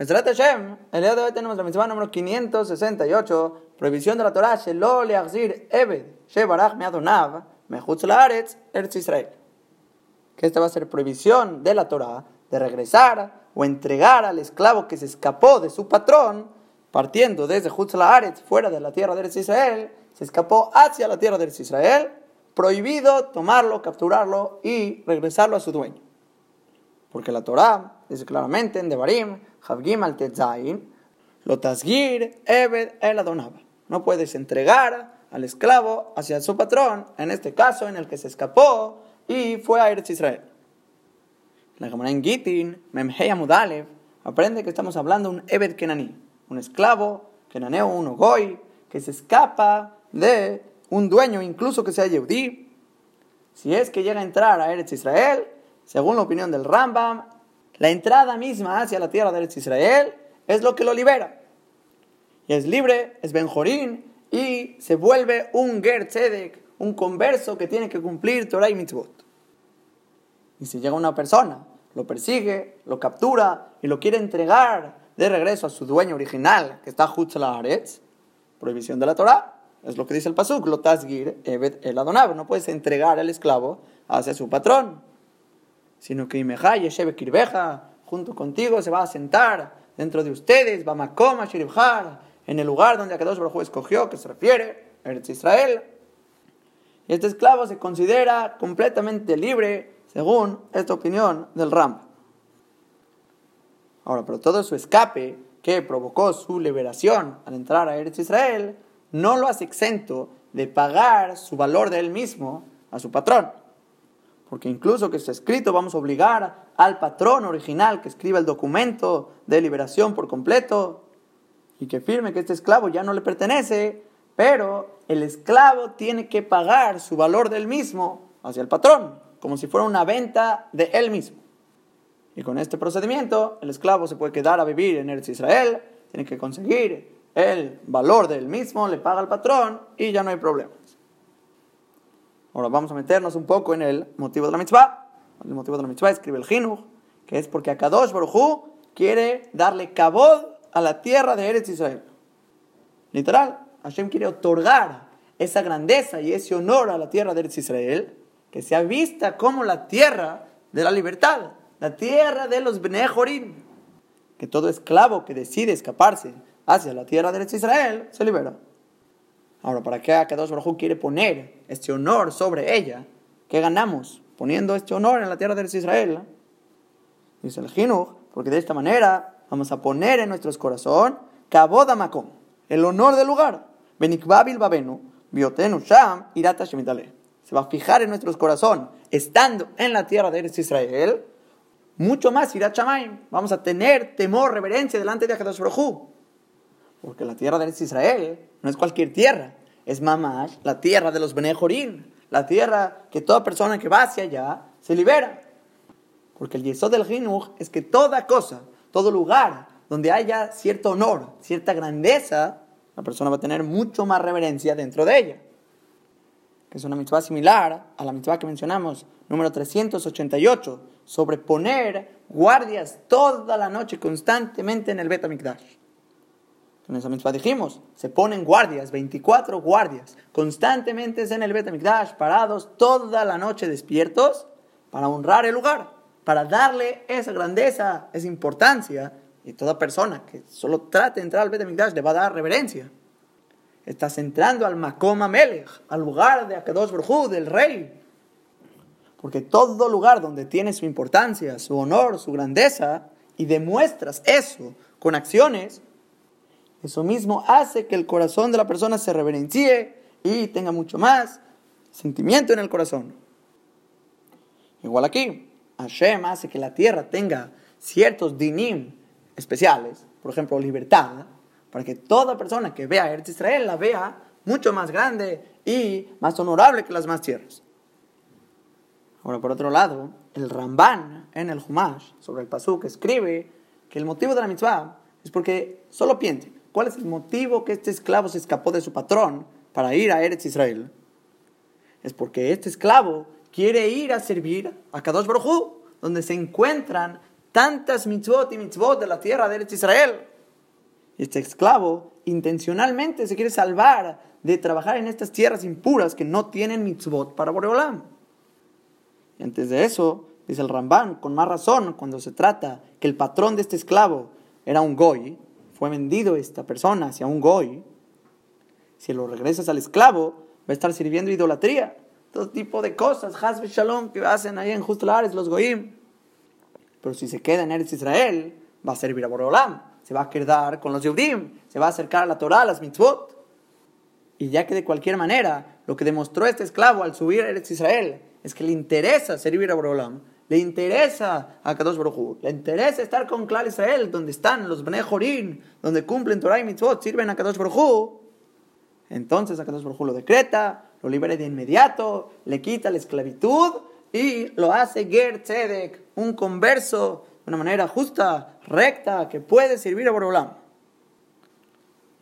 Mesrat Hashem, el día de hoy tenemos la mitzvah número 568, prohibición de la Torah, Shelo leachzir Ebed, Shebarach meadonav, mechutz laaretz, Eretz Israel. Que esta va a ser prohibición de la Torah de regresar o entregar al esclavo que se escapó de su patrón, partiendo desde Jutz Laaretz, fuera de la tierra de Eretz Israel, se escapó hacia la tierra de Eretz Israel, prohibido tomarlo, capturarlo y regresarlo a su dueño. Porque la Torah dice claramente en Devarim, Havgim al Tetzain, lo tasgir Ebed el Adonab. No puedes entregar al esclavo hacia su patrón, en este caso en el que se escapó y fue a Eretz Israel. La Gemara en Gitin, Memhei Amudalev, aprende que estamos hablando de un Ebed Kenaní, un esclavo, Kenaneo, un Ogoy, que se escapa de un dueño, incluso que sea Yehudí. Si es que llega a entrar a Eretz Israel, según la opinión del Rambam, la entrada misma hacia la tierra de Israel es lo que lo libera. Y es libre, es Benjorín, y se vuelve un Ger Tzedek, un converso que tiene que cumplir Torah y Mitzvot. Y si llega una persona, lo persigue, lo captura y lo quiere entregar de regreso a su dueño original, que está Jutz Aretz, prohibición de la Torah, es lo que dice el Pasuk, lo tasgir evet el Adonab, no puedes entregar al esclavo hacia su patrón sino que Imeja Yeshebe Kirbeja, junto contigo se va a sentar dentro de ustedes, Bamakoma Shiribhar, en el lugar donde Akadosh Baruj escogió, que se refiere Eretz Israel. Y este esclavo se considera completamente libre, según esta opinión del Ram. Ahora, pero todo su escape que provocó su liberación al entrar a Eretz Israel, no lo hace exento de pagar su valor de él mismo a su patrón. Porque incluso que está escrito, vamos a obligar al patrón original que escriba el documento de liberación por completo y que firme que este esclavo ya no le pertenece, pero el esclavo tiene que pagar su valor del mismo hacia el patrón, como si fuera una venta de él mismo. Y con este procedimiento, el esclavo se puede quedar a vivir en Eretz Israel, tiene que conseguir el valor del mismo, le paga al patrón y ya no hay problema. Ahora vamos a meternos un poco en el motivo de la mitzvah. El motivo de la mitzvah escribe el Jinuj, que es porque Akadosh Baruj quiere darle cabod a la tierra de Eretz Israel. Literal, Hashem quiere otorgar esa grandeza y ese honor a la tierra de Eretz Israel, que sea vista como la tierra de la libertad, la tierra de los Bnei que todo esclavo que decide escaparse hacia la tierra de Eretz Israel se libera. Ahora, ¿para qué Akadosh Baruj quiere poner este honor sobre ella? ¿Qué ganamos poniendo este honor en la tierra de Israel? Dice el Jinuj, porque de esta manera vamos a poner en nuestros corazones Kabodamakom, el honor del lugar. Benikbabil Babenu, Biotenu Sham, Irata Shemitale. Se va a fijar en nuestros corazones, estando en la tierra de Israel, mucho más Irat Vamos a tener temor, reverencia delante de Akadosh Baruj porque la tierra de Israel no es cualquier tierra, es Mamash, la tierra de los Benejorín, la tierra que toda persona que va hacia allá se libera. Porque el yesod del Jinuj es que toda cosa, todo lugar donde haya cierto honor, cierta grandeza, la persona va a tener mucho más reverencia dentro de ella. Que es una mitzvah similar a la mitzvah que mencionamos, número 388, sobre poner guardias toda la noche constantemente en el Bet en esa misma dijimos, se ponen guardias, 24 guardias, constantemente en el Betamikdash, parados toda la noche despiertos, para honrar el lugar, para darle esa grandeza, esa importancia. Y toda persona que solo trate de entrar al Betamikdash le va a dar reverencia. Estás entrando al Makoma Melech, al lugar de Akadosh Baruj del rey. Porque todo lugar donde tiene su importancia, su honor, su grandeza, y demuestras eso con acciones, eso mismo hace que el corazón de la persona se reverencie y tenga mucho más sentimiento en el corazón. Igual aquí, Hashem hace que la tierra tenga ciertos dinim especiales, por ejemplo, libertad, para que toda persona que vea Eretz Israel la vea mucho más grande y más honorable que las más tierras. Ahora, por otro lado, el Ramban en el Humash, sobre el Pasuk, escribe que el motivo de la mitzvah es porque solo piensen, ¿Cuál es el motivo que este esclavo se escapó de su patrón para ir a Eretz Israel? Es porque este esclavo quiere ir a servir a Kadosh Baruj donde se encuentran tantas mitzvot y mitzvot de la tierra de Eretz Israel. Este esclavo intencionalmente se quiere salvar de trabajar en estas tierras impuras que no tienen mitzvot para Boreolam. Y antes de eso, dice el Ramban, con más razón, cuando se trata que el patrón de este esclavo era un goy, fue vendido esta persona hacia un goy, si lo regresas al esclavo, va a estar sirviendo idolatría, todo tipo de cosas, hasbe shalom, que hacen ahí en Justlares los goyim. Pero si se queda en Eretz Israel, va a servir a Boreolam, se va a quedar con los Yehudim, se va a acercar a la Torah, a las mitzvot. Y ya que de cualquier manera, lo que demostró este esclavo al subir a Eretz Israel es que le interesa servir a Boreolam, le interesa a Kadosh Baruj le interesa estar con Clar Israel, donde están los Bnei Jorim, donde cumplen Torah y mitzvot, sirven a Kadosh Baruj entonces a Kadosh Baruj lo decreta, lo libera de inmediato, le quita la esclavitud y lo hace Ger Tzedek, un converso de una manera justa, recta, que puede servir a Borolam.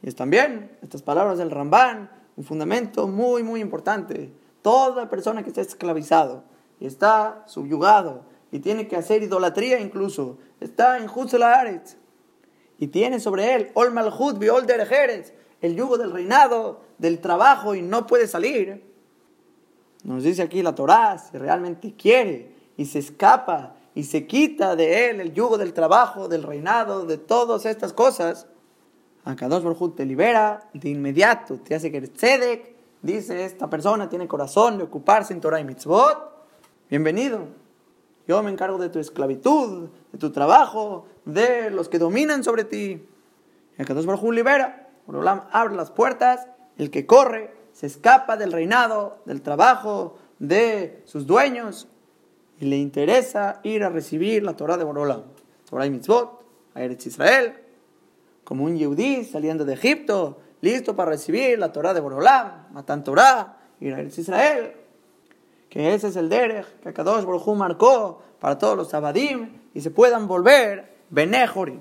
Y es también, estas palabras del Ramban, un fundamento muy, muy importante. Toda persona que está esclavizado está subyugado y tiene que hacer idolatría incluso, está en Aretz y tiene sobre él Ol Malchut Ol Derejeres, el yugo del reinado, del trabajo y no puede salir. Nos dice aquí la Torá, si realmente quiere y se escapa y se quita de él el yugo del trabajo, del reinado, de todas estas cosas, Akadosh Baruj te libera de inmediato, te hace que dice esta persona tiene corazón de ocuparse en Torah y mitzvot, bienvenido. Yo me encargo de tu esclavitud, de tu trabajo, de los que dominan sobre ti. Y Akadosh Baruj libera, Borolam abre las puertas, el que corre se escapa del reinado, del trabajo, de sus dueños, y le interesa ir a recibir la Torah de Borolam. Torah y Mitzvot, a Eretz Israel, como un yehudí saliendo de Egipto, listo para recibir la Torah de Borolam, matan Torah, ir a Eretz Israel. Que ese es el derech que Kadosh Baruj marcó para todos los abadim y se puedan volver benejorim.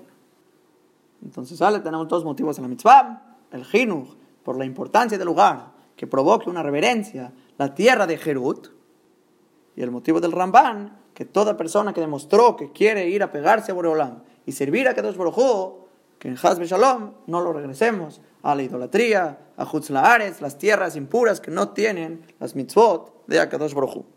Entonces, sale, tenemos dos motivos en la mitzvah. El jinuj, por la importancia del lugar, que provoque una reverencia, la tierra de Jerut. Y el motivo del Ramban, que toda persona que demostró que quiere ir a pegarse a Boreolam y servir a Kadosh Baruj que en Hazbe Shalom no lo regresemos a la idolatría, a Hutzlaares, las tierras impuras que no tienen las mitzvot de Akadosh Baruj